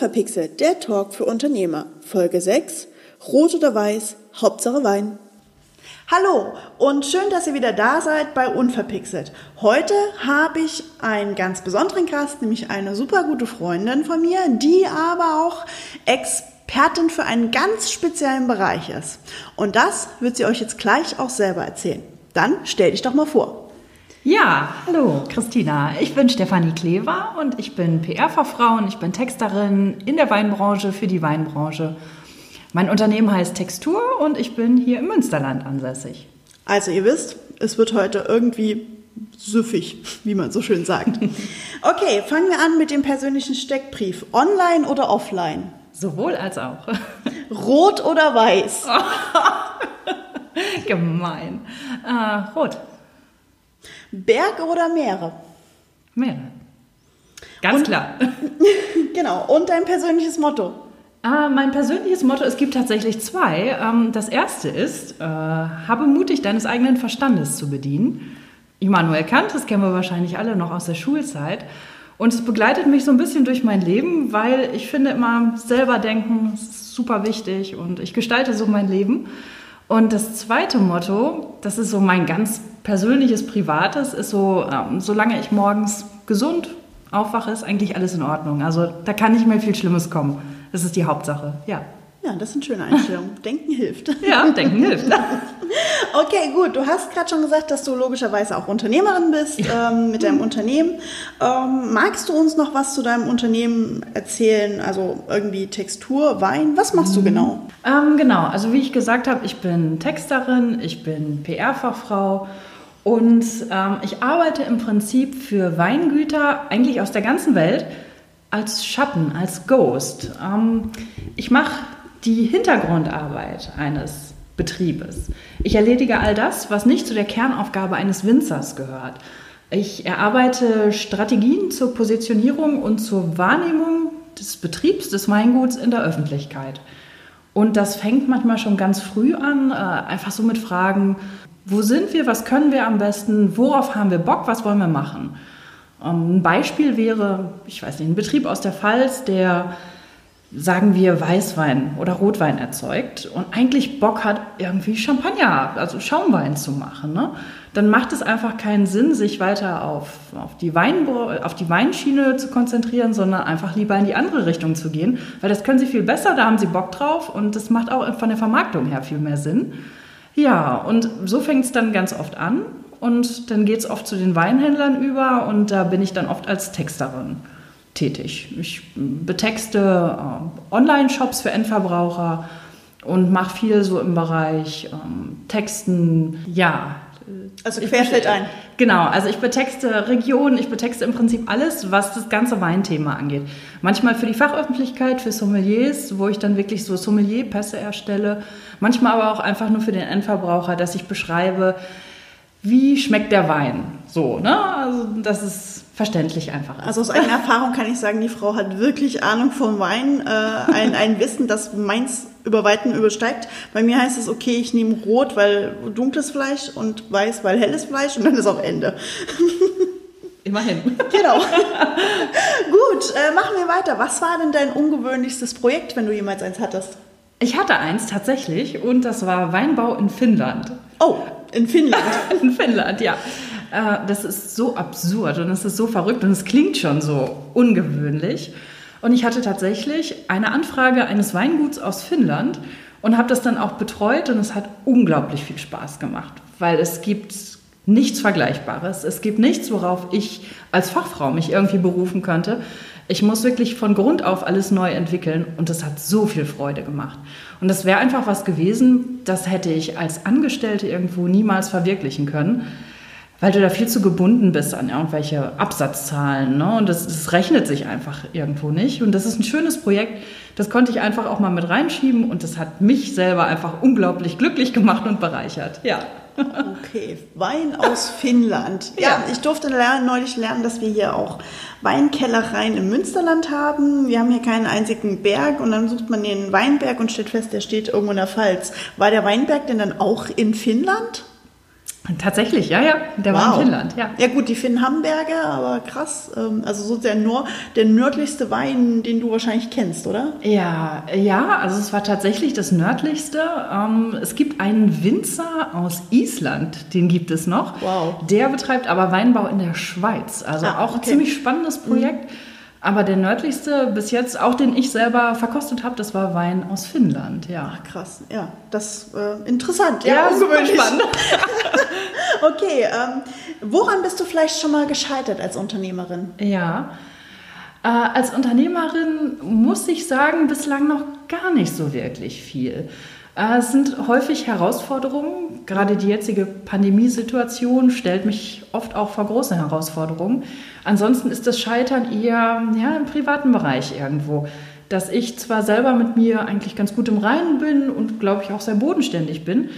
Unverpixelt, der Talk für Unternehmer. Folge 6. Rot oder Weiß, Hauptsache Wein. Hallo und schön, dass ihr wieder da seid bei Unverpixelt. Heute habe ich einen ganz besonderen Gast, nämlich eine super gute Freundin von mir, die aber auch Expertin für einen ganz speziellen Bereich ist. Und das wird sie euch jetzt gleich auch selber erzählen. Dann stell dich doch mal vor. Ja, hallo Christina. Ich bin Stefanie Klever und ich bin PR-Fachfrau und ich bin Texterin in der Weinbranche für die Weinbranche. Mein Unternehmen heißt Textur und ich bin hier im Münsterland ansässig. Also ihr wisst, es wird heute irgendwie süffig, wie man so schön sagt. Okay, fangen wir an mit dem persönlichen Steckbrief. Online oder offline? Sowohl als auch. Rot oder weiß? Gemein. Äh, rot. Berge oder Meere? Meere. Ganz Und- klar. Genau. Und dein persönliches Motto? Ah, mein persönliches Motto, es gibt tatsächlich zwei. Ähm, das erste ist, äh, habe mutig deines eigenen Verstandes zu bedienen. Immanuel Kant, das kennen wir wahrscheinlich alle noch aus der Schulzeit. Und es begleitet mich so ein bisschen durch mein Leben, weil ich finde immer selber denken, ist super wichtig und ich gestalte so mein Leben. Und das zweite Motto, das ist so mein ganz persönliches, privates, ist so, ähm, solange ich morgens gesund aufwache, ist eigentlich alles in Ordnung. Also da kann nicht mehr viel Schlimmes kommen. Das ist die Hauptsache, ja. Ja, das sind schöne Einstellungen. Denken hilft. Ja, denken hilft. Okay, gut. Du hast gerade schon gesagt, dass du logischerweise auch Unternehmerin bist ähm, mit deinem Unternehmen. Ähm, magst du uns noch was zu deinem Unternehmen erzählen? Also irgendwie Textur, Wein? Was machst du genau? Ähm, genau, also wie ich gesagt habe, ich bin Texterin, ich bin PR-Fachfrau und ähm, ich arbeite im Prinzip für Weingüter eigentlich aus der ganzen Welt als Schatten, als Ghost. Ähm, ich mache die Hintergrundarbeit eines Betriebes. Ich erledige all das, was nicht zu der Kernaufgabe eines Winzers gehört. Ich erarbeite Strategien zur Positionierung und zur Wahrnehmung des Betriebs, des Weinguts in der Öffentlichkeit. Und das fängt manchmal schon ganz früh an, äh, einfach so mit Fragen, wo sind wir, was können wir am besten, worauf haben wir Bock, was wollen wir machen. Ähm, Ein Beispiel wäre, ich weiß nicht, ein Betrieb aus der Pfalz, der, sagen wir, Weißwein oder Rotwein erzeugt und eigentlich Bock hat, irgendwie Champagner, also Schaumwein zu machen. Ne? Dann macht es einfach keinen Sinn, sich weiter auf, auf, die auf die Weinschiene zu konzentrieren, sondern einfach lieber in die andere Richtung zu gehen, weil das können sie viel besser, da haben sie Bock drauf und das macht auch von der Vermarktung her viel mehr Sinn. Ja, und so fängt es dann ganz oft an und dann geht es oft zu den Weinhändlern über und da bin ich dann oft als Texterin tätig. Ich betexte äh, Online-Shops für Endverbraucher und mache viel so im Bereich ähm, Texten, ja. Also Ich querfeld ein. Genau, also ich betexte Regionen, ich betexte im Prinzip alles, was das ganze Weinthema angeht. Manchmal für die Fachöffentlichkeit, für Sommeliers, wo ich dann wirklich so Sommelierpässe erstelle. Manchmal aber auch einfach nur für den Endverbraucher, dass ich beschreibe, wie schmeckt der Wein. So, ne? Also das ist verständlich einfach. ist. Also aus eigener Erfahrung kann ich sagen, die Frau hat wirklich Ahnung vom Wein, äh, ein, ein Wissen, das meins über Weiten übersteigt. Bei mir heißt es, okay, ich nehme Rot, weil dunkles Fleisch und Weiß, weil helles Fleisch und dann ist auch Ende. Immerhin. Genau. Gut, äh, machen wir weiter. Was war denn dein ungewöhnlichstes Projekt, wenn du jemals eins hattest? Ich hatte eins tatsächlich und das war Weinbau in Finnland. Oh, in Finnland. In Finnland, ja. Äh, Das ist so absurd und es ist so verrückt und es klingt schon so ungewöhnlich. Und ich hatte tatsächlich eine Anfrage eines Weinguts aus Finnland und habe das dann auch betreut und es hat unglaublich viel Spaß gemacht, weil es gibt nichts Vergleichbares. Es gibt nichts, worauf ich als Fachfrau mich irgendwie berufen könnte. Ich muss wirklich von Grund auf alles neu entwickeln und das hat so viel Freude gemacht. Und das wäre einfach was gewesen, das hätte ich als Angestellte irgendwo niemals verwirklichen können, weil du da viel zu gebunden bist an irgendwelche Absatzzahlen. Ne? Und das, das rechnet sich einfach irgendwo nicht. Und das ist ein schönes Projekt, das konnte ich einfach auch mal mit reinschieben und das hat mich selber einfach unglaublich glücklich gemacht und bereichert. Ja. Okay, Wein aus Finnland. Ja, Ja. ich durfte lernen, neulich lernen, dass wir hier auch Weinkellereien im Münsterland haben. Wir haben hier keinen einzigen Berg und dann sucht man den Weinberg und stellt fest, der steht irgendwo in der Pfalz. War der Weinberg denn dann auch in Finnland? Tatsächlich, ja, ja. Der wow. war in Finnland, ja. Ja gut, die Finnhamberger, aber krass. Ähm, also so der, Nord der nördlichste Wein, den du wahrscheinlich kennst, oder? Ja, ja, also es war tatsächlich das nördlichste. Ähm, es gibt einen Winzer aus Island, den gibt es noch. Wow. Der betreibt aber Weinbau in der Schweiz. Also ah, auch ein ziemlich spannendes Projekt. Mhm. Aber der nördlichste bis jetzt, auch den ich selber verkostet habe, das war Wein aus Finnland, ja. Ach, krass, ja, das äh, interessant. Ja, ja ungewöhnlich. spannend. okay, ähm, woran bist du vielleicht schon mal gescheitert als Unternehmerin? Ja, äh, als Unternehmerin muss ich sagen, bislang noch gar nicht so wirklich viel. Äh, es sind häufig Herausforderungen. Gerade die jetzige Pandemiesituation stellt mich oft auch vor große Herausforderungen. Ansonsten ist das Scheitern eher ja, im privaten Bereich irgendwo. Dass ich zwar selber mit mir eigentlich ganz gut im Reinen bin und glaube ich auch sehr bodenständig bin,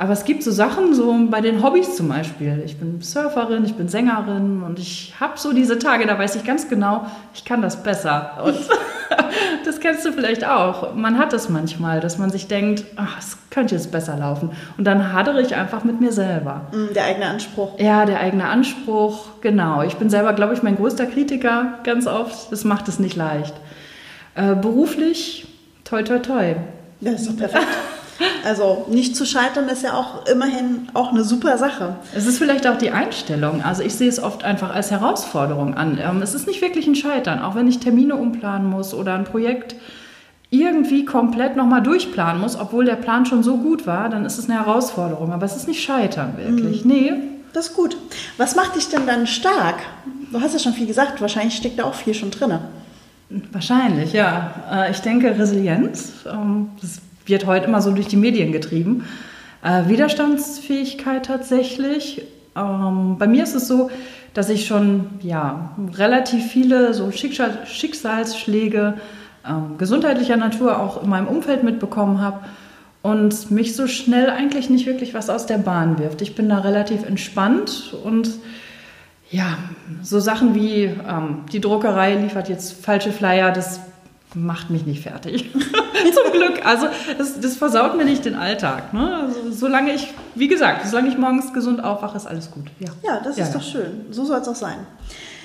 aber es gibt so Sachen, so bei den Hobbys zum Beispiel. Ich bin Surferin, ich bin Sängerin und ich habe so diese Tage, da weiß ich ganz genau, ich kann das besser. Und das kennst du vielleicht auch. Man hat das manchmal, dass man sich denkt, ach, es könnte jetzt besser laufen. Und dann hadere ich einfach mit mir selber. Mm, der eigene Anspruch. Ja, der eigene Anspruch, genau. Ich bin selber, glaube ich, mein größter Kritiker ganz oft. Das macht es nicht leicht. Äh, beruflich, toi, toi, toi. Das ist doch perfekt. Also nicht zu scheitern ist ja auch immerhin auch eine super Sache. Es ist vielleicht auch die Einstellung. Also ich sehe es oft einfach als Herausforderung an. Ähm, es ist nicht wirklich ein Scheitern, auch wenn ich Termine umplanen muss oder ein Projekt irgendwie komplett nochmal durchplanen muss, obwohl der Plan schon so gut war, dann ist es eine Herausforderung. Aber es ist nicht Scheitern wirklich. Mhm. Nee. Das ist gut. Was macht dich denn dann stark? Du hast ja schon viel gesagt, wahrscheinlich steckt da auch viel schon drin. Wahrscheinlich, ja. Äh, ich denke Resilienz. Ähm, das wird heute immer so durch die Medien getrieben. Äh, Widerstandsfähigkeit tatsächlich. Ähm, bei mir ist es so, dass ich schon ja, relativ viele so Schicksal Schicksalsschläge ähm, gesundheitlicher Natur auch in meinem Umfeld mitbekommen habe und mich so schnell eigentlich nicht wirklich was aus der Bahn wirft. Ich bin da relativ entspannt und ja, so Sachen wie ähm, die Druckerei liefert jetzt falsche Flyer, das macht mich nicht fertig. Zum Glück. Also das, das, versaut mir nicht den Alltag. Ne? Also, solange ich, wie gesagt, solange ich morgens gesund aufwache, ist alles gut. Ja, ja das ja, ist ja. doch schön. So soll es auch sein.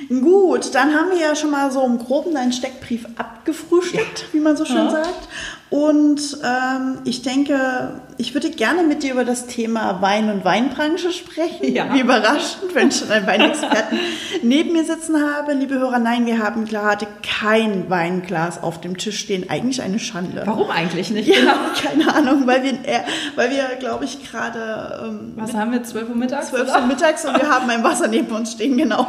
Gut, dann haben wir ja schon mal so im Groben deinen Steckbrief abgefrühstückt, ja. wie man so schön sagt. Und ähm, ich denke, ich würde gerne mit dir über das Thema Wein und Weinbranche sprechen. Ja. Wie überraschend, wenn ich schon einen Weinexperten neben mir sitzen habe. Liebe Hörer, nein, wir haben gerade kein Weinglas auf dem Tisch stehen. Eigentlich eine Schande. Warum eigentlich nicht? Ja, genau. keine Ahnung, weil wir, äh, weil wir glaube ich, gerade... Ähm, Was haben wir, 12 Uhr mittags? 12 Uhr mittags und wir haben ein Wasser neben uns stehen, genau.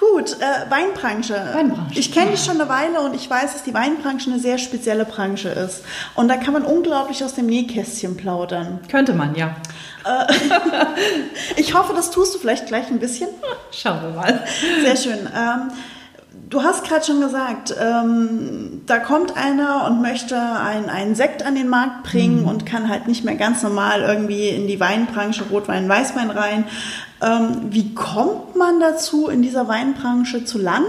Gut, äh, Weinbranche. Weinbranche. Ich kenne dich schon eine Weile und ich weiß, dass die Weinbranche eine sehr spezielle Branche ist. Und da kann man unglaublich aus dem Nähkästchen plaudern. Könnte man, ja. Äh, ich hoffe, das tust du vielleicht gleich ein bisschen. Schauen wir mal. Sehr schön. Ähm, Du hast gerade schon gesagt, ähm, da kommt einer und möchte einen Sekt an den Markt bringen mhm. und kann halt nicht mehr ganz normal irgendwie in die Weinbranche, Rotwein, Weißwein rein. Ähm, wie kommt man dazu, in dieser Weinbranche zu landen?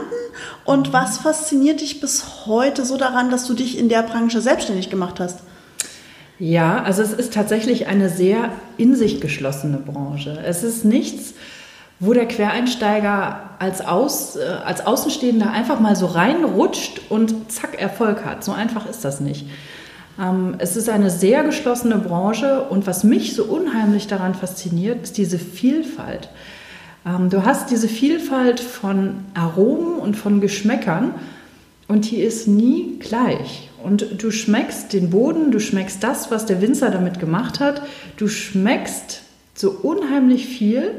Und was fasziniert dich bis heute so daran, dass du dich in der Branche selbstständig gemacht hast? Ja, also es ist tatsächlich eine sehr in sich geschlossene Branche. Es ist nichts, wo der Quereinsteiger als, Aus, äh, als Außenstehender einfach mal so reinrutscht und zack, Erfolg hat. So einfach ist das nicht. Ähm, es ist eine sehr geschlossene Branche und was mich so unheimlich daran fasziniert, ist diese Vielfalt. Ähm, du hast diese Vielfalt von Aromen und von Geschmäckern und die ist nie gleich. Und du schmeckst den Boden, du schmeckst das, was der Winzer damit gemacht hat, du schmeckst so unheimlich viel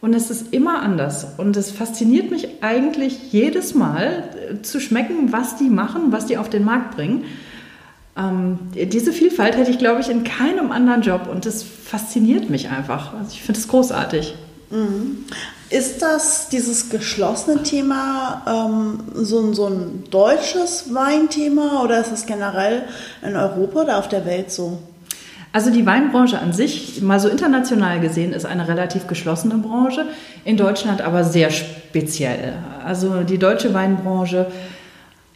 und es ist immer anders. Und es fasziniert mich eigentlich jedes Mal äh, zu schmecken, was die machen, was die auf den Markt bringen. Ähm, diese Vielfalt hätte ich, glaube ich, in keinem anderen Job. Und das fasziniert mich einfach. Also ich finde es großartig. Mhm. Ist das dieses geschlossene Thema ähm, so, so ein deutsches Weinthema oder ist das generell in Europa oder auf der Welt so? Also die Weinbranche an sich, mal so international gesehen, ist eine relativ geschlossene Branche, in Deutschland aber sehr speziell. Also die deutsche Weinbranche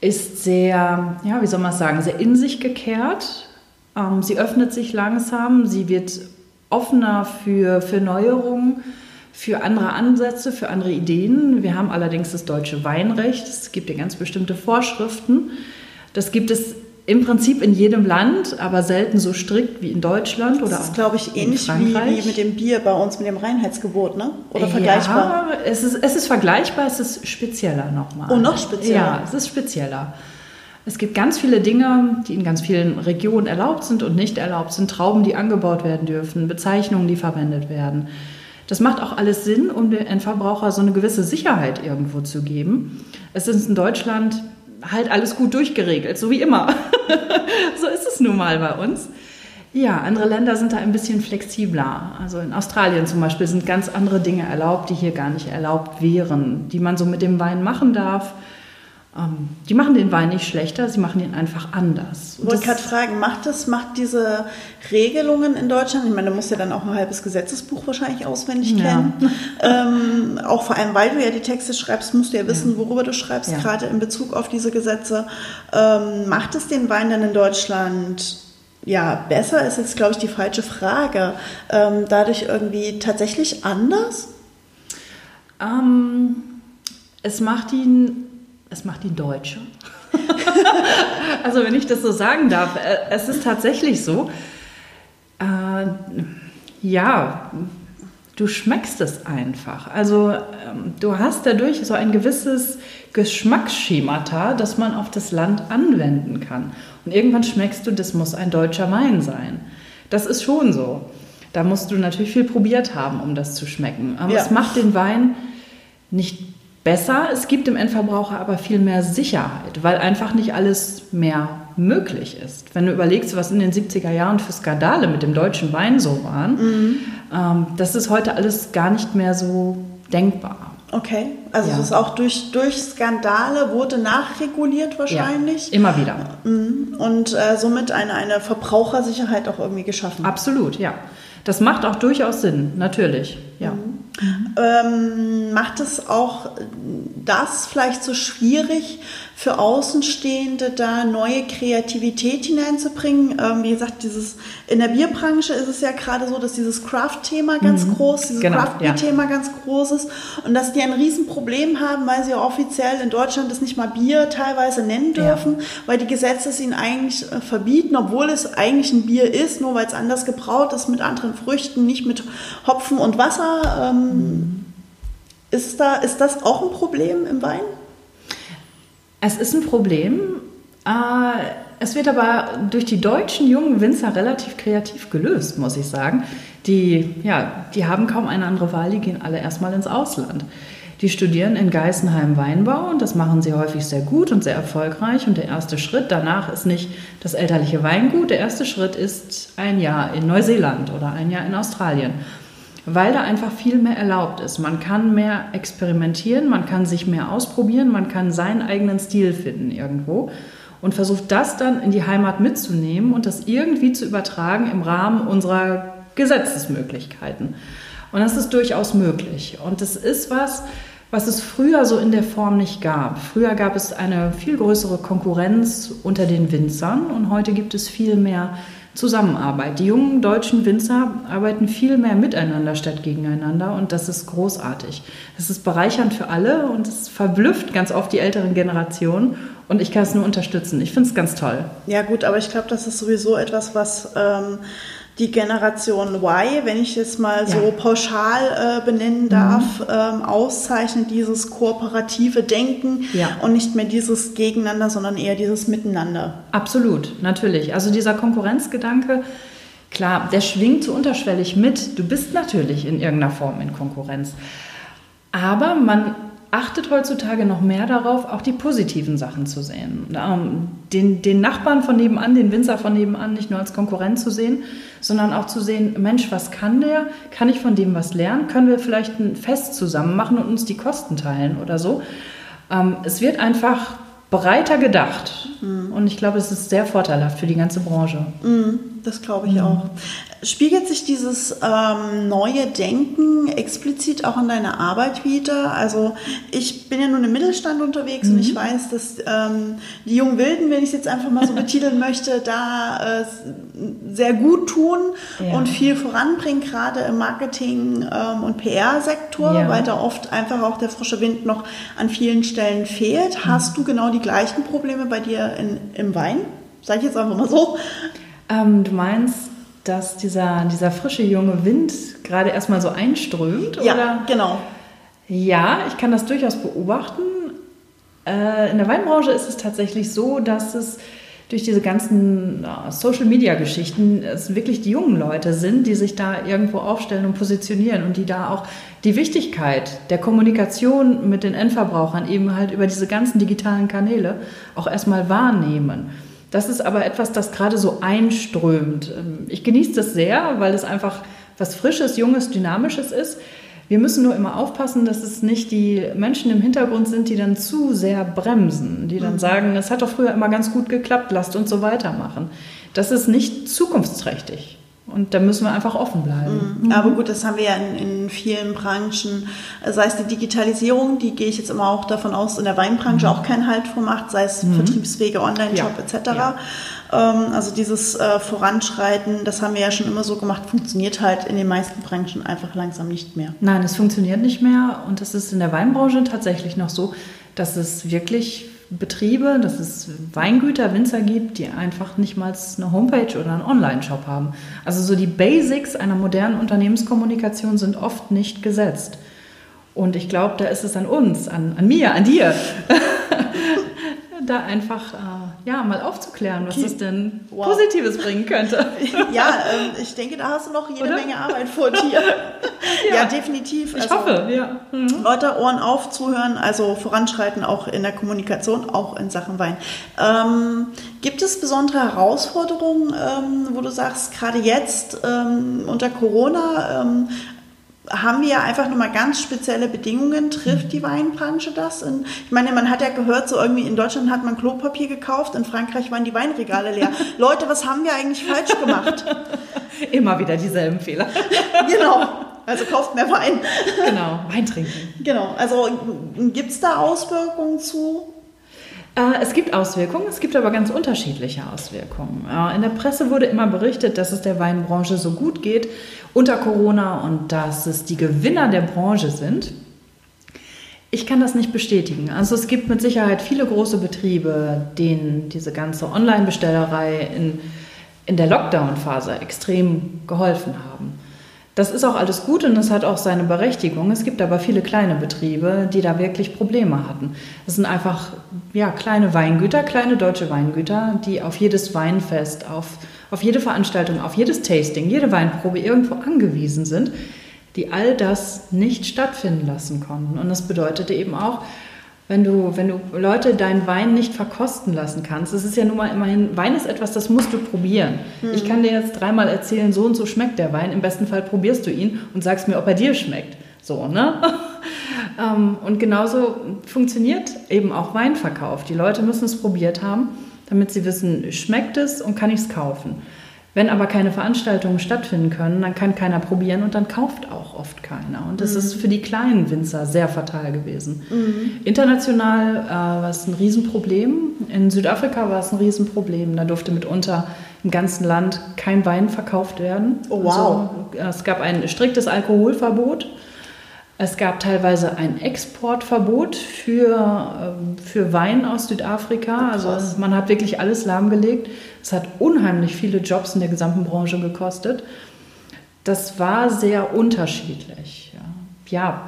ist sehr, ja, wie soll man sagen, sehr in sich gekehrt. Ähm, sie öffnet sich langsam, sie wird offener für, für Neuerungen, für andere Ansätze, für andere Ideen. Wir haben allerdings das deutsche Weinrecht. Es gibt ja ganz bestimmte Vorschriften. Das gibt es im Prinzip in jedem Land, aber selten so strikt wie in Deutschland oder Das ist, glaube ich, ähnlich wie, wie, mit dem Bier bei uns, mit dem Reinheitsgebot, ne? Oder vergleichbar? Ja, es ist, es ist vergleichbar, es ist spezieller nochmal. Oh, noch spezieller? Ja, es ist spezieller. Es gibt ganz viele Dinge, die in ganz vielen Regionen erlaubt sind und nicht erlaubt sind. Trauben, die angebaut werden dürfen, Bezeichnungen, die verwendet werden. Das macht auch alles Sinn, um dem Endverbraucher so eine gewisse Sicherheit irgendwo zu geben. Es ist in Deutschland halt alles gut durchgeregelt, so wie immer. so ist es nun mal bei uns. Ja, andere Länder sind da ein bisschen flexibler. Also in Australien zum Beispiel sind ganz andere Dinge erlaubt, die hier gar nicht erlaubt wären, die man so mit dem Wein machen darf. Ähm, die machen den Wein nicht schlechter, sie machen ihn einfach anders. Ich wollte gerade fragen, macht das, macht diese Regelungen in Deutschland, ich meine, du musst ja dann auch ein halbes Gesetzesbuch wahrscheinlich auswendig kennen, ja. ähm, auch vor allem, weil du ja die Texte schreibst, musst du ja wissen, worüber du schreibst, ja. gerade in Bezug auf diese Gesetze. Ähm, macht es den Wein dann in Deutschland ja, besser ist jetzt, glaube ich, die falsche Frage. Ähm, dadurch irgendwie tatsächlich anders? Ähm, es macht ihn es macht ihn Deutsche. also wenn ich das so sagen darf, äh, es ist tatsächlich so. Äh, ja, du schmeckst es einfach. Also ähm, du hast dadurch so ein gewisses Geschmacksschemata, das man auf das Land anwenden kann. Und irgendwann schmeckst du, das muss ein deutscher Wein sein. Das ist schon so. Da musst du natürlich viel probiert haben, um das zu schmecken. Aber ja. es macht den Wein nicht besser. Es gibt dem Endverbraucher aber viel mehr Sicherheit, weil einfach nicht alles mehr möglich ist. Wenn du überlegst, was in den 70er Jahren für Skandale mit dem deutschen Wein so waren, mhm. ähm, das ist heute alles gar nicht mehr so denkbar. Okay, also ja. es ist auch durch, durch Skandale wurde nachreguliert wahrscheinlich. Ja, immer wieder. Mhm. Und äh, somit eine, eine Verbrauchersicherheit auch irgendwie geschaffen. Absolut, ja. Das macht auch durchaus Sinn, natürlich. Mhm. Ähm, macht es auch das vielleicht so schwierig für Außenstehende, da neue Kreativität hineinzubringen? Ähm, wie gesagt, dieses, in der Bierbranche ist es ja gerade so, dass dieses Craft-Thema ganz mhm. groß, dieses genau, Craft-Bier-Thema ja. ganz groß ist und dass die ein Riesenproblem haben, weil sie ja offiziell in Deutschland das nicht mal Bier teilweise nennen dürfen, ja. weil die Gesetze es ihnen eigentlich äh, verbieten, obwohl es eigentlich ein Bier ist, nur weil es anders gebraut ist mit anderen Früchten, nicht mit Hopfen und Wasser. Ähm, mhm. ist, da, ist das auch ein Problem im Wein? Es ist ein Problem. Äh, es wird aber durch die deutschen jungen Winzer relativ kreativ gelöst, muss ich sagen. Die, ja, die haben kaum eine andere Wahl, die gehen alle erstmal ins Ausland. Die studieren in Geisenheim Weinbau und das machen sie häufig sehr gut und sehr erfolgreich. Und der erste Schritt danach ist nicht das elterliche Weingut, der erste Schritt ist ein Jahr in Neuseeland oder ein Jahr in Australien weil da einfach viel mehr erlaubt ist. Man kann mehr experimentieren, man kann sich mehr ausprobieren, man kann seinen eigenen Stil finden irgendwo und versucht das dann in die Heimat mitzunehmen und das irgendwie zu übertragen im Rahmen unserer Gesetzesmöglichkeiten. Und das ist durchaus möglich. Und das ist was, was es früher so in der Form nicht gab. Früher gab es eine viel größere Konkurrenz unter den Winzern und heute gibt es viel mehr Zusammenarbeit. Die jungen deutschen Winzer arbeiten viel mehr miteinander statt gegeneinander und das ist großartig. Das ist bereichernd für alle und es verblüfft ganz oft die älteren Generationen und ich kann es nur unterstützen. Ich finde es ganz toll. Ja gut, aber ich glaube, das ist sowieso etwas, was ähm, die Generation Y, wenn ich es mal ja. so pauschal äh, benennen mhm. darf, mhm. ähm, auszeichnet dieses kooperative Denken ja. und nicht mehr dieses Gegeneinander, sondern eher dieses Miteinander. Absolut, natürlich. Also dieser Konkurrenzgedanke, klar, der schwingt so unterschwellig mit. Du bist natürlich in irgendeiner Form in Konkurrenz. Aber man achtet heutzutage noch mehr darauf, auch die positiven Sachen zu sehen. Ähm, den, den Nachbarn von nebenan, den Winzer von nebenan nicht nur als Konkurrent zu sehen, sondern auch zu sehen, Mensch, was kann der? Kann ich von dem was lernen? Können wir vielleicht ein Fest zusammen machen und uns die Kosten teilen oder so? Ähm, es wird einfach breiter gedacht. Mhm. Und ich glaube, es ist sehr vorteilhaft für die ganze Branche. Mhm. Das glaube ich mhm. auch. Spiegelt sich dieses ähm, neue Denken explizit auch in deiner Arbeit wieder? Also ich bin ja nun im Mittelstand unterwegs mhm. und ich mhm. weiß, dass ähm, die jungen Wilden, wenn ich es jetzt einfach mal so betiteln möchte, da äh, sehr gut tun ja. und viel voranbringen, gerade im Marketing- ähm, und PR-Sektor, ja. weil da oft einfach auch der frische Wind noch an vielen Stellen fehlt. Mhm. Hast du genau die gleichen Probleme bei dir in, im Wein? Sag ich jetzt einfach mal so. Ähm, du meinst, dass dieser, dieser frische junge Wind gerade erstmal so einströmt? Ja, oder? genau. Ja, ich kann das durchaus beobachten. Äh, in der Weinbranche ist es tatsächlich so, dass es durch diese ganzen Social-Media-Geschichten es wirklich die jungen Leute sind, die sich da irgendwo aufstellen und positionieren und die da auch die Wichtigkeit der Kommunikation mit den Endverbrauchern eben halt über diese ganzen digitalen Kanäle auch erstmal wahrnehmen. Das ist aber etwas, das gerade so einströmt. Ähm, ich genieße das sehr, weil es einfach was Frisches, Junges, Dynamisches ist. Wir müssen nur immer aufpassen, dass es nicht die Menschen im Hintergrund sind, die dann zu sehr bremsen, die dann mhm. sagen, es hat doch früher immer ganz gut geklappt, lasst uns so weitermachen. Das ist nicht zukunftsträchtig. Und da müssen wir einfach offen bleiben. Mhm. Aber gut, das haben wir ja in, in, vielen Branchen, sei es die Digitalisierung, die gehe ich jetzt immer auch davon aus, in der Weinbranche mhm. auch keinen Halt vor macht, sei es mhm. Vertriebswege, Online-Shop ja. etc. Ja. Ähm, also dieses äh, Voranschreiten, das haben wir ja schon immer so gemacht, funktioniert halt in den meisten Branchen einfach langsam nicht mehr. Nein, es funktioniert nicht mehr und es ist in der Weinbranche tatsächlich noch so, dass es wirklich Betriebe, dass es Weingüter, Winzer gibt, die einfach nicht mal eine Homepage oder einen Online-Shop haben. Also so die Basics einer modernen Unternehmenskommunikation sind oft nicht gesetzt. Und ich glaube, da ist es an uns, an, an mir, an dir, da einfach äh, ja, mal aufzuklären, was es denn wow. Positives bringen könnte. ja, ähm, ich denke, da hast du noch jede Oder? Menge Arbeit vor dir. ja. ja. definitiv. Also, ich hoffe, ja. Mhm. Leute, Ohren auf, zuhören, also voranschreiten auch in der Kommunikation, auch in Sachen Wein. Ähm, gibt es besondere Herausforderungen, ähm, wo du sagst, gerade jetzt ähm, unter Corona, ähm, haben wir einfach nochmal ganz spezielle Bedingungen. Trifft die Weinbranche das? Und ich meine, man hat ja gehört, so irgendwie in Deutschland hat man Klopapier gekauft, in Frankreich waren die Weinregale leer. Leute, was haben wir eigentlich falsch gemacht? Immer wieder dieselben Fehler. genau. Also kauft mehr Wein. Genau, Wein trinken. Genau. Also gibt es da Auswirkungen zu? Äh, es gibt Auswirkungen, es gibt aber ganz unterschiedliche Auswirkungen. In der Presse wurde immer berichtet, dass es der Weinbranche so gut geht unter Corona und dass es die Gewinner der Branche sind. Ich kann das nicht bestätigen. Also es gibt mit Sicherheit viele große Betriebe, denen diese ganze Online-Bestellerei in, in der Lockdown-Phase extrem geholfen haben. Das ist auch alles gut und es hat auch seine Berechtigung. Es gibt aber viele kleine Betriebe, die da wirklich Probleme hatten. Das sind einfach ja, kleine Weingüter, kleine deutsche Weingüter, die auf jedes Weinfest, auf, auf jede Veranstaltung, auf jedes Tasting, jede Weinprobe irgendwo angewiesen sind, die all das nicht stattfinden lassen konnten. Und das bedeutete eben auch, wenn du, wenn du Leute deinen Wein nicht verkosten lassen kannst, das ist ja nun mal immerhin, Wein ist etwas, das musst du probieren. Mhm. Ich kann dir jetzt dreimal erzählen, so und so schmeckt der Wein. Im besten Fall probierst du ihn und sagst mir, ob er dir schmeckt. So, ne? Ähm, und genauso funktioniert eben auch Weinverkauf. Die Leute müssen es probiert haben, damit sie wissen, schmeckt es und kann ich es kaufen. Wenn aber keine Veranstaltungen stattfinden können, dann kann keiner probieren und dann kauft auch oft keiner. Und das mhm. ist für die kleinen Winzer sehr fatal gewesen. Mhm. International äh, war es ein Riesenproblem. In Südafrika war es ein Riesenproblem. Da durfte mitunter im ganzen Land kein Wein verkauft werden. Oh, wow. Also, es gab ein striktes Alkoholverbot. Es gab teilweise ein Exportverbot für, ähm, für Wein aus Südafrika. Oh, also man hat wirklich alles lahmgelegt. Es hat unheimlich viele Jobs in der gesamten Branche gekostet. Das war sehr unterschiedlich. Ja. ja,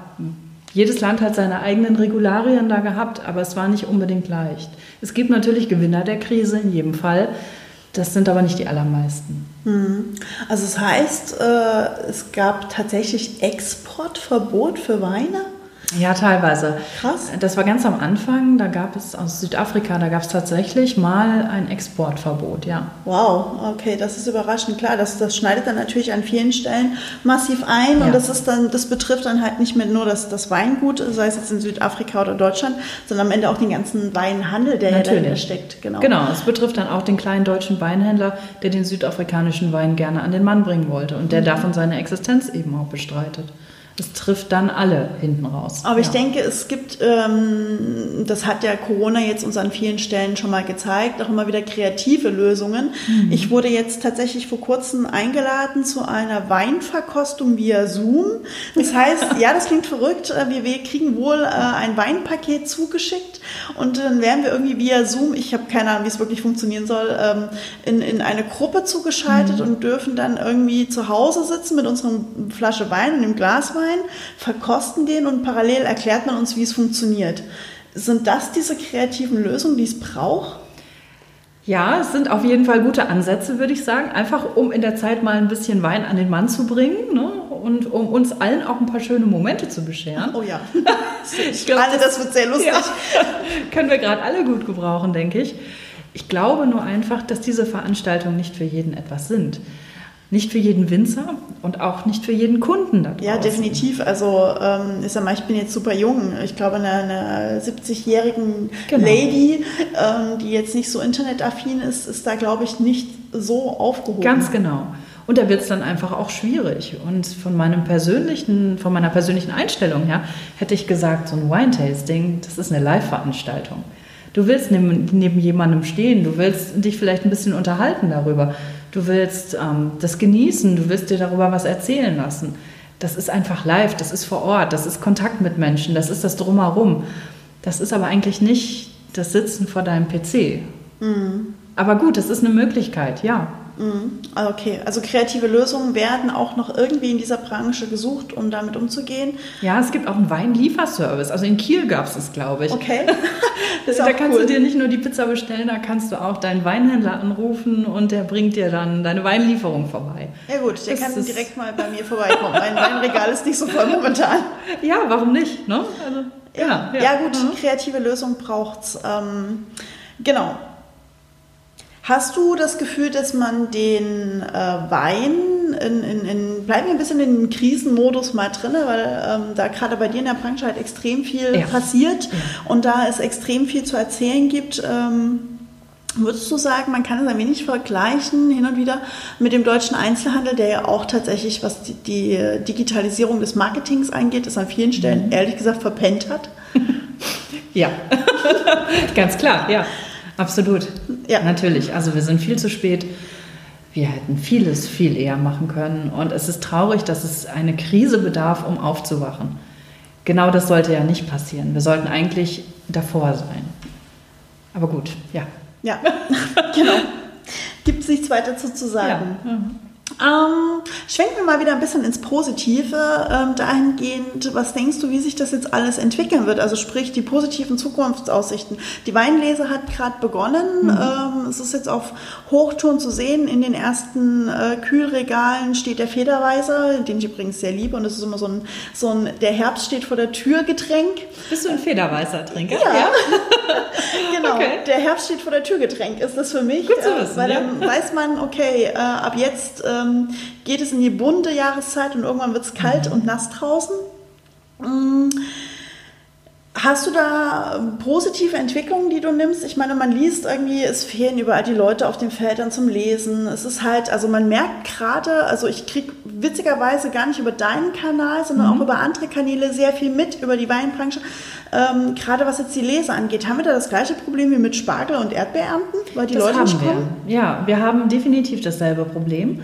jedes Land hat seine eigenen Regularien da gehabt, aber es war nicht unbedingt leicht. Es gibt natürlich Gewinner der Krise in jedem Fall. Das sind aber nicht die allermeisten. Hm. Also es heißt, äh, es gab tatsächlich Exportverbot für Weine? Ja, teilweise. Krass. Das war ganz am Anfang, da gab es aus Südafrika, da gab es tatsächlich mal ein Exportverbot, ja. Wow, okay, das ist überraschend. Klar, das, das schneidet dann natürlich an vielen Stellen massiv ein ja. und das ist dann, das betrifft dann halt nicht mehr nur das, das Weingut, sei es jetzt in Südafrika oder Deutschland, sondern am Ende auch den ganzen Weinhandel, der natürlich. dahinter steckt. Genau. genau, es betrifft dann auch den kleinen deutschen Weinhändler, der den südafrikanischen Wein gerne an den Mann bringen wollte und der mhm. davon seine Existenz eben auch bestreitet es trifft dann alle hinten raus. Aber ja. ich denke, es gibt, ähm, das hat ja Corona jetzt uns an vielen Stellen schon mal gezeigt, auch immer wieder kreative Lösungen. Mhm. Ich wurde jetzt tatsächlich vor kurzem eingeladen zu einer Weinverkostung via Zoom. Das heißt, ja, das klingt verrückt. Äh, wir, wir kriegen wohl äh, ein Weinpaket zugeschickt und dann werden wir irgendwie via Zoom, ich habe keine Ahnung, wie es wirklich funktionieren soll, ähm, in, in eine Gruppe zugeschaltet mhm. und dürfen dann irgendwie zu Hause sitzen mit unserer Flasche Wein und dem Glas Wein rein, verkosten den und parallel erklärt man uns, wie es funktioniert. Sind das diese kreativen Lösungen, die es braucht? Ja, es sind auf jeden Fall gute Ansätze, würde ich sagen. Einfach um in der Zeit mal ein bisschen Wein an den Mann zu bringen ne? und um uns allen auch ein paar schöne Momente zu bescheren. Oh ja. ich glaube, das, das, wird sehr lustig. Ja, können wir gerade alle gut gebrauchen, denke ich. Ich glaube nur einfach, dass diese Veranstaltungen nicht für jeden etwas sind. Nicht für jeden Winzer und auch nicht für jeden Kunden da draußen. Ja, definitiv. Also ähm, ich sag mal, ich bin jetzt super jung. Ich glaube, eine, eine 70-jährigen genau. Lady, ähm, die jetzt nicht so internetaffin ist, ist da, glaube ich, nicht so aufgehoben. Ganz genau. Und da wird es dann einfach auch schwierig. Und von meinem persönlichen, von meiner persönlichen Einstellung her hätte ich gesagt, so ein Wine-Tasting, das ist eine Live-Veranstaltung. Du willst neben, neben jemandem stehen, du willst dich vielleicht ein bisschen unterhalten darüber. Du willst ähm, das genießen, du willst dir darüber was erzählen lassen. Das ist einfach live, das ist vor Ort, das ist Kontakt mit Menschen, das ist das Drumherum. Das ist aber eigentlich nicht das Sitzen vor deinem PC. Mhm. Aber gut, das ist eine Möglichkeit, ja. Mhm. Okay, also kreative Lösungen werden auch noch irgendwie in dieser Branche gesucht, um damit umzugehen. Ja, es gibt auch einen Weinlieferservice. Also in Kiel gab es es, glaube ich. Okay. da kannst cool. du dir nicht nur die Pizza bestellen, da kannst du auch deinen Weinhändler anrufen und der bringt dir dann deine Weinlieferung vorbei. Ja gut, der das kann direkt mal bei mir vorbeikommen. mein Weinregal ist nicht so voll momentan. Ja, warum nicht? Ne? Also, ja, ja. ja, gut, mhm. kreative Lösung braucht es. Ähm, genau. Hast du das Gefühl, dass man den äh, Wein, in, in, in, bleiben wir ein bisschen in den Krisenmodus mal drin, weil ähm, da gerade bei dir in der Branche halt extrem viel ja. passiert ja. und da es extrem viel zu erzählen gibt, ähm, Würdest du sagen, man kann es ein wenig vergleichen hin und wieder mit dem deutschen Einzelhandel, der ja auch tatsächlich, was die, die Digitalisierung des Marketings angeht, das an vielen Stellen mhm. ehrlich gesagt verpennt hat? ja, ganz klar, ja. Absolut. Ja. Natürlich. Also wir sind viel zu spät. Wir hätten vieles viel eher machen können. Und es ist traurig, dass es eine Krise bedarf, um aufzuwachen. Genau das sollte ja nicht passieren. Wir sollten eigentlich davor sein. Aber gut, ja. Ja, genau. Gibt es nichts weiter zu, zu sagen. Ja. Mhm. Ähm, schwenken wir mal wieder ein bisschen ins Positive, ähm, dahingehend, was denkst du, wie sich das jetzt alles entwickeln wird? Also sprich die positiven Zukunftsaussichten. Die Weinlese hat gerade begonnen. Mhm. Ähm, es ist jetzt auf Hochton zu sehen. In den ersten äh, Kühlregalen steht der Federweiser, den ich übrigens sehr liebe. Und es ist immer so ein, so ein, der Herbst steht vor der Tür Getränk. Bist du ein Federweißer-Trinker? Ja. ja. genau. Okay. Der Herbst steht vor der Tür Getränk ist das für mich. Gut zu wissen, äh, weil dann weiß man, okay, äh, ab jetzt ähm, geht es in die bunte Jahreszeit und irgendwann wird es kalt mhm. und nass draußen. Mm. Hast du da positive Entwicklungen, die du nimmst? Ich meine, man liest irgendwie, es fehlen überall die Leute auf den Feldern zum Lesen. Es ist halt, also man merkt gerade, also ich kriege witzigerweise gar nicht über deinen Kanal, sondern mhm. auch über andere Kanäle sehr viel mit über die Weinbranche. Ähm, gerade was jetzt die Leser angeht, haben wir da das gleiche Problem wie mit Spargel und Erdbeerernten, weil die das Leute nicht kommen? Wir. Ja, wir haben definitiv dasselbe Problem.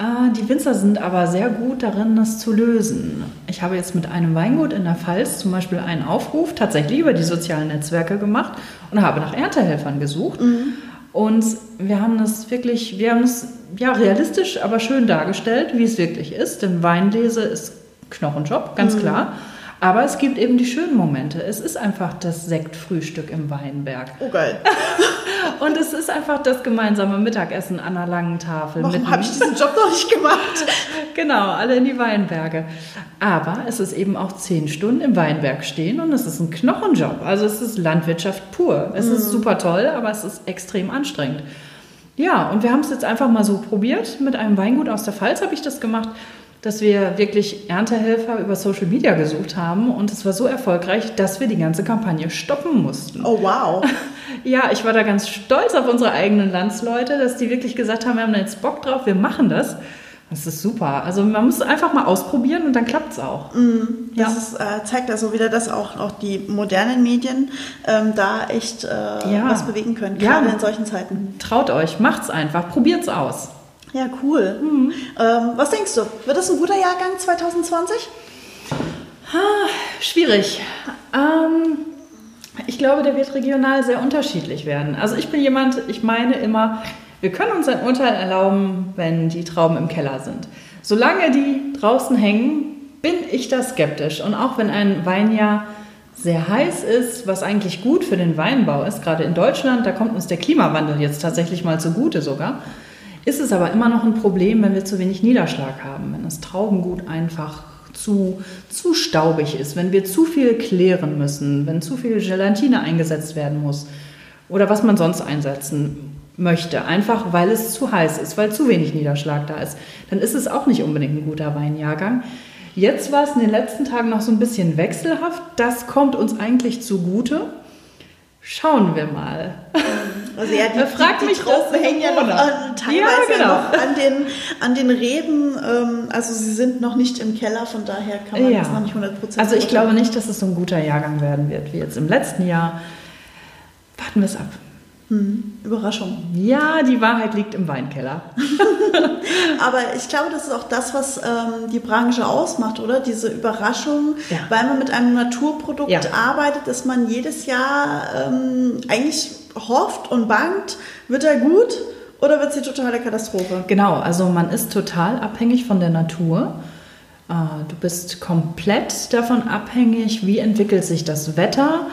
Äh, die Winzer sind aber sehr gut darin, das zu lösen. Ich habe jetzt mit einem Weingut in der Pfalz zum Beispiel einen Aufruf tatsächlich über die sozialen Netzwerke gemacht und habe nach Erntehelfern gesucht. Mhm. Und wir haben das wirklich, wir haben es ja realistisch, aber schön dargestellt, wie es wirklich ist. Denn Weinlese ist Knochenjob, ganz mhm. klar. Aber es gibt eben die schönen Momente. Es ist einfach das Sektfrühstück im Weinberg. Oh geil. Und es ist einfach das gemeinsame Mittagessen an einer langen Tafel. Warum habe ich diesen Job noch nicht gemacht? genau, alle in die Weinberge. Aber es ist eben auch zehn Stunden im Weinberg stehen und es ist ein Knochenjob. Also es ist Landwirtschaft pur. Es mhm. ist super toll, aber es ist extrem anstrengend. Ja, und wir haben es jetzt einfach mal so probiert. Mit einem Weingut aus der Pfalz habe ich das gemacht dass wir wirklich Erntehelfer über Social Media gesucht haben und es war so erfolgreich, dass wir die ganze Kampagne stoppen mussten. Oh wow. ja, ich war da ganz stolz auf unsere eigenen Landsleute, dass die wirklich gesagt haben, wir haben da jetzt Bock drauf, wir machen das. Das ist super. Also man muss einfach mal ausprobieren und dann klappt es auch. Mm, das ja. ist, äh, zeigt also wieder, dass auch, auch die modernen Medien ähm, da echt äh, ja. was bewegen können, gerade ja. in solchen Zeiten. Traut euch, macht's einfach, probiert's aus. Ja, cool. Mhm. Ähm, was denkst du? Wird das ein guter Jahrgang 2020? Ha, schwierig. Ähm, ich glaube, der wird regional sehr unterschiedlich werden. Also ich bin jemand, ich meine immer, wir können uns ein Urteil erlauben, wenn die Trauben im Keller sind. Solange die draußen hängen, bin ich da skeptisch. Und auch wenn ein Weinjahr sehr heiß ist, was eigentlich gut für den Weinbau ist, gerade in Deutschland, da kommt uns der Klimawandel jetzt tatsächlich mal zugute sogar ist es aber immer noch ein Problem, wenn wir zu wenig Niederschlag haben, wenn das Traubengut einfach zu, zu staubig ist, wenn wir zu viel klären müssen, wenn zu viel Gelatine eingesetzt werden muss oder was man sonst einsetzen möchte, einfach weil es zu heiß ist, weil zu wenig Niederschlag da ist, dann ist es auch nicht unbedingt ein guter Weinjahrgang. Jetzt war es in den letzten Tagen noch so ein bisschen wechselhaft. Das kommt uns eigentlich zugute. Schauen wir mal. Also ja, die, Frag die, die Trauben hängen ja noch an, teilweise ja, genau. noch an den, an den Reben. Ähm, also sie sind noch nicht im Keller, von daher kann man ja. das noch nicht 100% Also ich glaube nicht, dass es so ein guter Jahrgang werden wird wie jetzt im letzten Jahr. Warten wir es ab. Hm, Überraschung. Ja, die Wahrheit liegt im Weinkeller. Aber ich glaube, das ist auch das, was ähm, die Branche ausmacht, oder? Diese Überraschung, ja. weil man mit einem Naturprodukt ja. arbeitet, dass man jedes Jahr ähm, eigentlich hofft und bangt, wird er gut oder wird es die totale Katastrophe? Genau, also man ist total abhängig von der Natur. Äh, du bist komplett davon abhängig, wie entwickelt sich das Wetter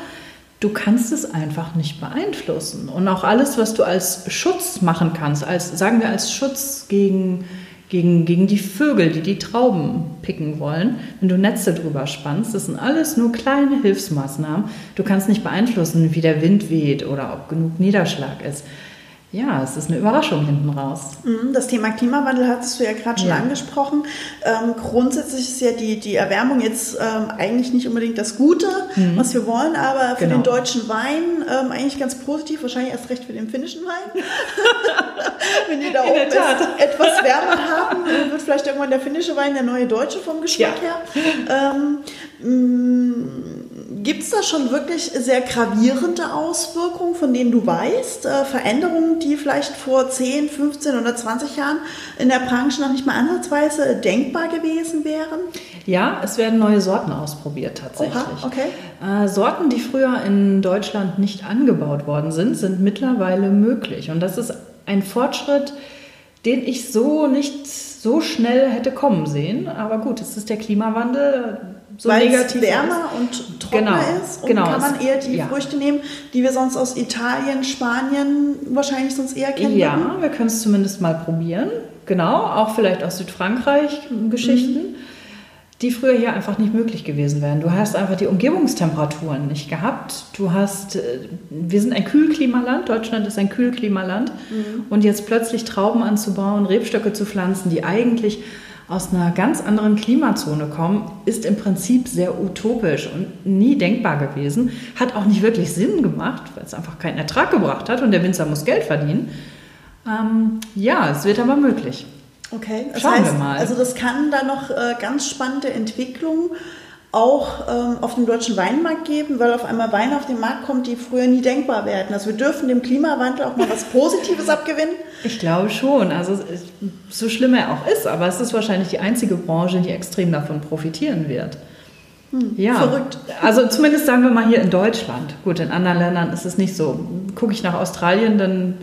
du kannst es einfach nicht beeinflussen. Und auch alles, was du als Schutz machen kannst, als, sagen wir als Schutz gegen, gegen, gegen die Vögel, die die Trauben picken wollen, wenn du Netze drüber spannst, das sind alles nur kleine Hilfsmaßnahmen. Du kannst nicht beeinflussen, wie der Wind weht oder ob genug Niederschlag ist. Ja, es ist eine Überraschung hinten raus. Mhm, das Thema Klimawandel hattest du ja gerade schon ja. angesprochen. Ähm, grundsätzlich ist ja die, die Erwärmung jetzt ähm, eigentlich nicht unbedingt das Gute, mhm. was wir wollen, aber für genau. den deutschen Wein ähm, eigentlich ganz positiv, wahrscheinlich erst recht für den finnischen Wein. Wenn die da oben etwas wärmer haben, wird vielleicht irgendwann der finnische Wein der neue deutsche vom Geschmack ja. her. Ähm, Gibt es da schon wirklich sehr gravierende Auswirkungen, von denen du weißt? Äh, Veränderungen, die vielleicht vor 10, 15 oder 20 Jahren in der Branche noch nicht mal ansatzweise denkbar gewesen wären? Ja, es werden neue Sorten ausprobiert tatsächlich. Oha, okay. Äh, Sorten, die früher in Deutschland nicht angebaut worden sind, sind mittlerweile möglich. Und das ist ein Fortschritt, den ich so nicht so schnell hätte kommen sehen. Aber gut, es ist der Klimawandel so Weil negativ es wärmer ist. und trockener genau, ist und genau. kann man eher die ja. Früchte nehmen, die wir sonst aus Italien, Spanien wahrscheinlich sonst eher kennen. Ja, wir können es zumindest mal probieren. Genau, auch vielleicht aus Südfrankreich Geschichten, mhm. die früher hier einfach nicht möglich gewesen wären. Du hast einfach die Umgebungstemperaturen nicht gehabt. Du hast, äh, wir sind ein Kühlklimaland, Deutschland ist ein Kühlklimaland mhm. und jetzt plötzlich Trauben anzubauen, Rebstöcke zu pflanzen, die eigentlich aus einer ganz anderen Klimazone kommen, ist im Prinzip sehr utopisch und nie denkbar gewesen. Hat auch nicht wirklich Sinn gemacht, weil es einfach keinen Ertrag gebracht hat und der Winzer muss Geld verdienen. Ähm, ja, es wird aber möglich. Okay, das Schauen heißt, wir mal. Also das kann da noch äh, ganz spannende Entwicklungen auch ähm, auf dem deutschen Weinmarkt geben, weil auf einmal Weine auf den Markt kommt, die früher nie denkbar werden. Also wir dürfen dem Klimawandel auch mal was Positives abgewinnen. Ich glaube schon. Also so schlimm er auch ist, aber es ist wahrscheinlich die einzige Branche, die extrem davon profitieren wird. Hm, ja, verrückt. Also zumindest sagen wir mal hier in Deutschland. Gut, in anderen Ländern ist es nicht so. Gucke ich nach Australien, dann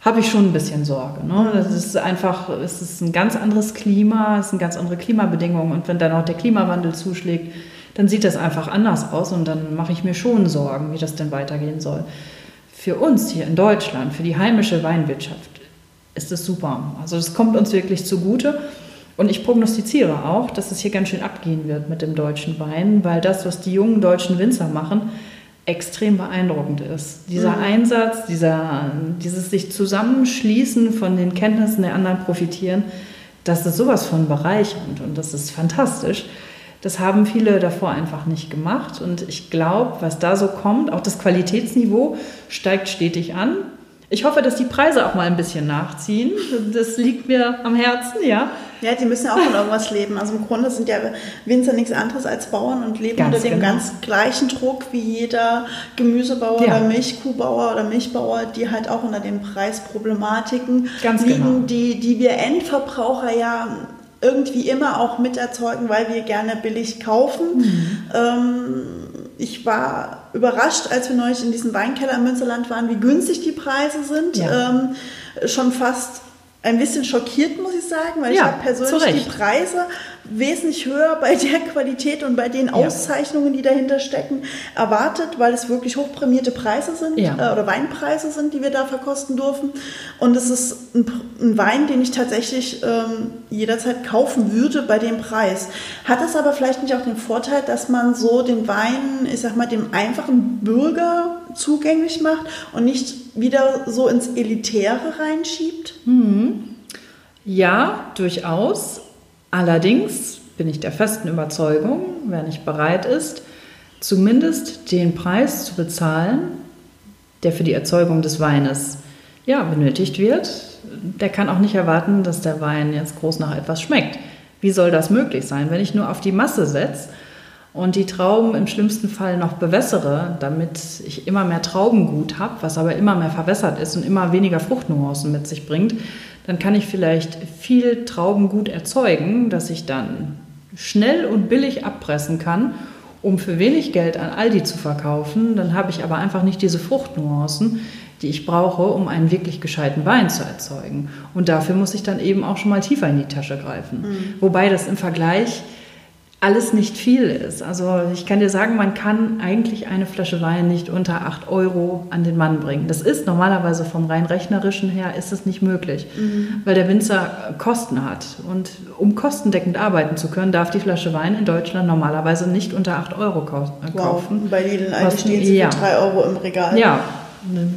habe ich schon ein bisschen Sorge. Ne? Das ist einfach, es ist ein ganz anderes Klima, es sind ganz andere Klimabedingungen und wenn dann auch der Klimawandel zuschlägt, dann sieht das einfach anders aus und dann mache ich mir schon Sorgen, wie das denn weitergehen soll. Für uns hier in Deutschland, für die heimische Weinwirtschaft ist es super. Also das kommt uns wirklich zugute. Und ich prognostiziere auch, dass es hier ganz schön abgehen wird mit dem deutschen Wein, weil das, was die jungen deutschen Winzer machen, extrem beeindruckend ist. Dieser mhm. Einsatz, dieser, dieses sich zusammenschließen von den Kenntnissen der anderen profitieren, das ist sowas von bereichernd und das ist fantastisch. Das haben viele davor einfach nicht gemacht und ich glaube, was da so kommt, auch das Qualitätsniveau steigt stetig an. Ich hoffe, dass die Preise auch mal ein bisschen nachziehen. Das liegt mir am Herzen, ja. Ja, die müssen ja auch von irgendwas leben. Also im Grunde sind ja Winzer nichts anderes als Bauern und leben ganz unter dem genau. ganz gleichen Druck wie jeder Gemüsebauer ja. oder Milchkuhbauer oder Milchbauer, die halt auch unter den Preisproblematiken ganz liegen, genau. die, die wir Endverbraucher ja irgendwie immer auch miterzeugen, weil wir gerne billig kaufen. Mhm. Ähm, ich war überrascht, als wir neulich in diesem Weinkeller im Münsterland waren, wie günstig die Preise sind. Ja. Ähm, schon fast ein bisschen schockiert, muss ich sagen, weil ja, ich habe persönlich die Preise wesentlich höher bei der Qualität und bei den ja. Auszeichnungen, die dahinter stecken, erwartet, weil es wirklich hochprämierte Preise sind ja. äh, oder Weinpreise sind, die wir da verkosten dürfen. Und es ist ein, ein Wein, den ich tatsächlich ähm, jederzeit kaufen würde bei dem Preis. Hat es aber vielleicht nicht auch den Vorteil, dass man so den Wein, ich sag mal, dem einfachen Bürger zugänglich macht und nicht wieder so ins Elitäre reinschiebt? Mhm. Ja, durchaus. Allerdings bin ich der festen Überzeugung, wer nicht bereit ist, zumindest den Preis zu bezahlen, der für die Erzeugung des Weines ja, benötigt wird, der kann auch nicht erwarten, dass der Wein jetzt groß nach etwas schmeckt. Wie soll das möglich sein, wenn ich nur auf die Masse setze und die Trauben im schlimmsten Fall noch bewässere, damit ich immer mehr Traubengut habe, was aber immer mehr verwässert ist und immer weniger Fruchtnuancen mit sich bringt, dann kann ich vielleicht viel Traubengut erzeugen, das ich dann schnell und billig abpressen kann, um für wenig Geld an Aldi zu verkaufen. Dann habe ich aber einfach nicht diese Fruchtnuancen, die ich brauche, um einen wirklich gescheiten Wein zu erzeugen. Und dafür muss ich dann eben auch schon mal tiefer in die Tasche greifen. Mhm. Wobei das im Vergleich alles nicht viel ist. Also ich kann dir sagen, man kann eigentlich eine Flasche Wein nicht unter 8 Euro an den Mann bringen. Das ist normalerweise vom rein rechnerischen her ist es nicht möglich, mhm. weil der Winzer Kosten hat. Und um kostendeckend arbeiten zu können, darf die Flasche Wein in Deutschland normalerweise nicht unter 8 Euro kaufen. Wow. Bei Lidl eigentlich stehen sie ja. für 3 Euro im Regal. Ja,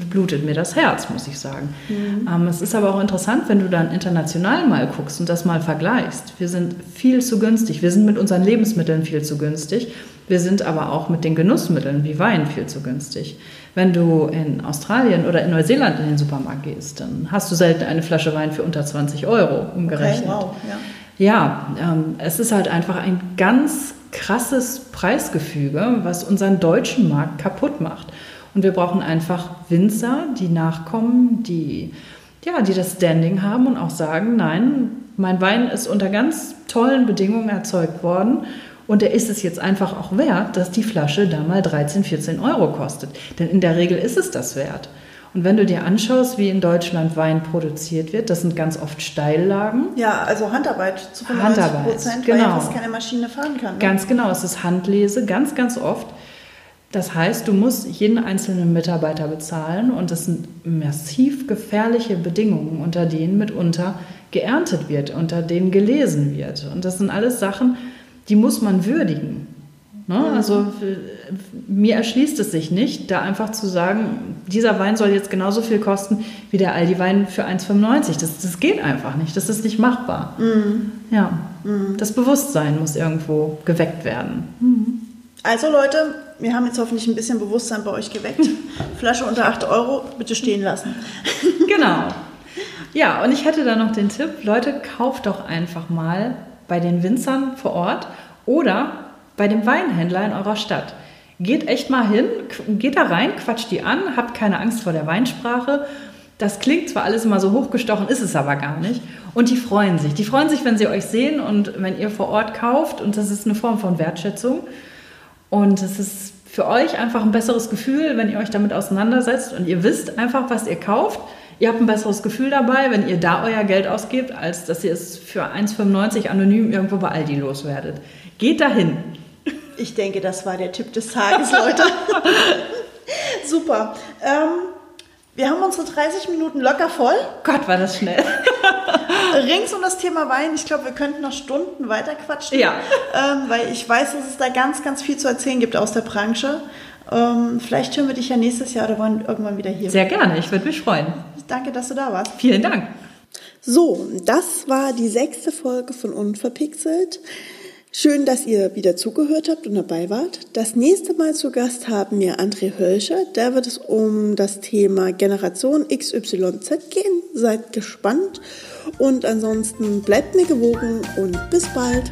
blutet mir das Herz, muss ich sagen. Mhm. Ähm, es ist aber auch interessant, wenn du dann international mal guckst und das mal vergleichst. Wir sind viel zu günstig. Wir sind mit unseren Lebensmitteln viel zu günstig. Wir sind aber auch mit den Genussmitteln wie Wein viel zu günstig. Wenn du in Australien oder in Neuseeland in den Supermarkt gehst, dann hast du selten eine Flasche Wein für unter 20 Euro umgerechnet. Okay, wow, ja. Ja, ähm, es ist halt einfach ein ganz krasses Preisgefüge, was unseren deutschen Markt kaputt macht. Und wir brauchen einfach Winzer, die nachkommen, die, ja, die das Standing haben und auch sagen, nein, mein Wein ist unter ganz tollen Bedingungen erzeugt worden und er ist es jetzt einfach auch wert, dass die Flasche da mal 13, 14 Euro kostet. Denn in der Regel ist es das wert. Und wenn du dir anschaust, wie in Deutschland Wein produziert wird, das sind ganz oft Steillagen. Ja, also Handarbeit zu 95 Prozent, genau. weil fast keine Maschine fahren kann. Ne? Ganz genau, es ist Handlese, ganz, ganz oft. Das heißt, du musst jeden einzelnen Mitarbeiter bezahlen und das sind massiv gefährliche Bedingungen, unter denen mitunter geerntet wird, unter denen gelesen wird. Und das sind alles Sachen, die muss man würdigen. Ne? Also mir erschließt es sich nicht, da einfach zu sagen, dieser Wein soll jetzt genauso viel kosten wie der Aldi-Wein für 1,95. Das, das geht einfach nicht, das ist nicht machbar. Mhm. Ja, mhm. das Bewusstsein muss irgendwo geweckt werden. Mhm. Also Leute, wir haben jetzt hoffentlich ein bisschen Bewusstsein bei euch geweckt. Flasche unter 8 Euro, bitte stehen lassen. genau. Ja, und ich hätte da noch den Tipp, Leute, kauft doch einfach mal bei den Winzern vor Ort oder bei dem Weinhändler in eurer Stadt. Geht echt mal hin, geht da rein, quatscht die an, habt keine Angst vor der Weinsprache. Das klingt zwar alles immer so hochgestochen, ist es aber gar nicht. Und die freuen sich. Die freuen sich, wenn sie euch sehen und wenn ihr vor Ort kauft. Und das ist eine Form von Wertschätzung. Und es ist für euch einfach ein besseres Gefühl, wenn ihr euch damit auseinandersetzt und ihr wisst einfach, was ihr kauft. Ihr habt ein besseres Gefühl dabei, wenn ihr da euer Geld ausgebt, als dass ihr es für 1,95 anonym irgendwo bei Aldi loswerdet. Geht dahin. Ich denke, das war der Tipp des Tages, Leute. Super. Ähm, wir haben unsere 30 Minuten locker voll. Gott, war das schnell. Rings um das Thema Wein. Ich glaube, wir könnten noch Stunden weiter quatschen. Ja. Ähm, weil ich weiß, dass es da ganz, ganz viel zu erzählen gibt aus der Branche. Ähm, vielleicht hören wir dich ja nächstes Jahr oder wollen irgendwann wieder hier. Sehr gerne, ich würde mich freuen. Danke, dass du da warst. Vielen Dank. So, das war die sechste Folge von Unverpixelt. Schön, dass ihr wieder zugehört habt und dabei wart. Das nächste Mal zu Gast haben wir André Hölscher. Da wird es um das Thema Generation XYZ gehen. Seid gespannt und ansonsten bleibt mir gewogen und bis bald.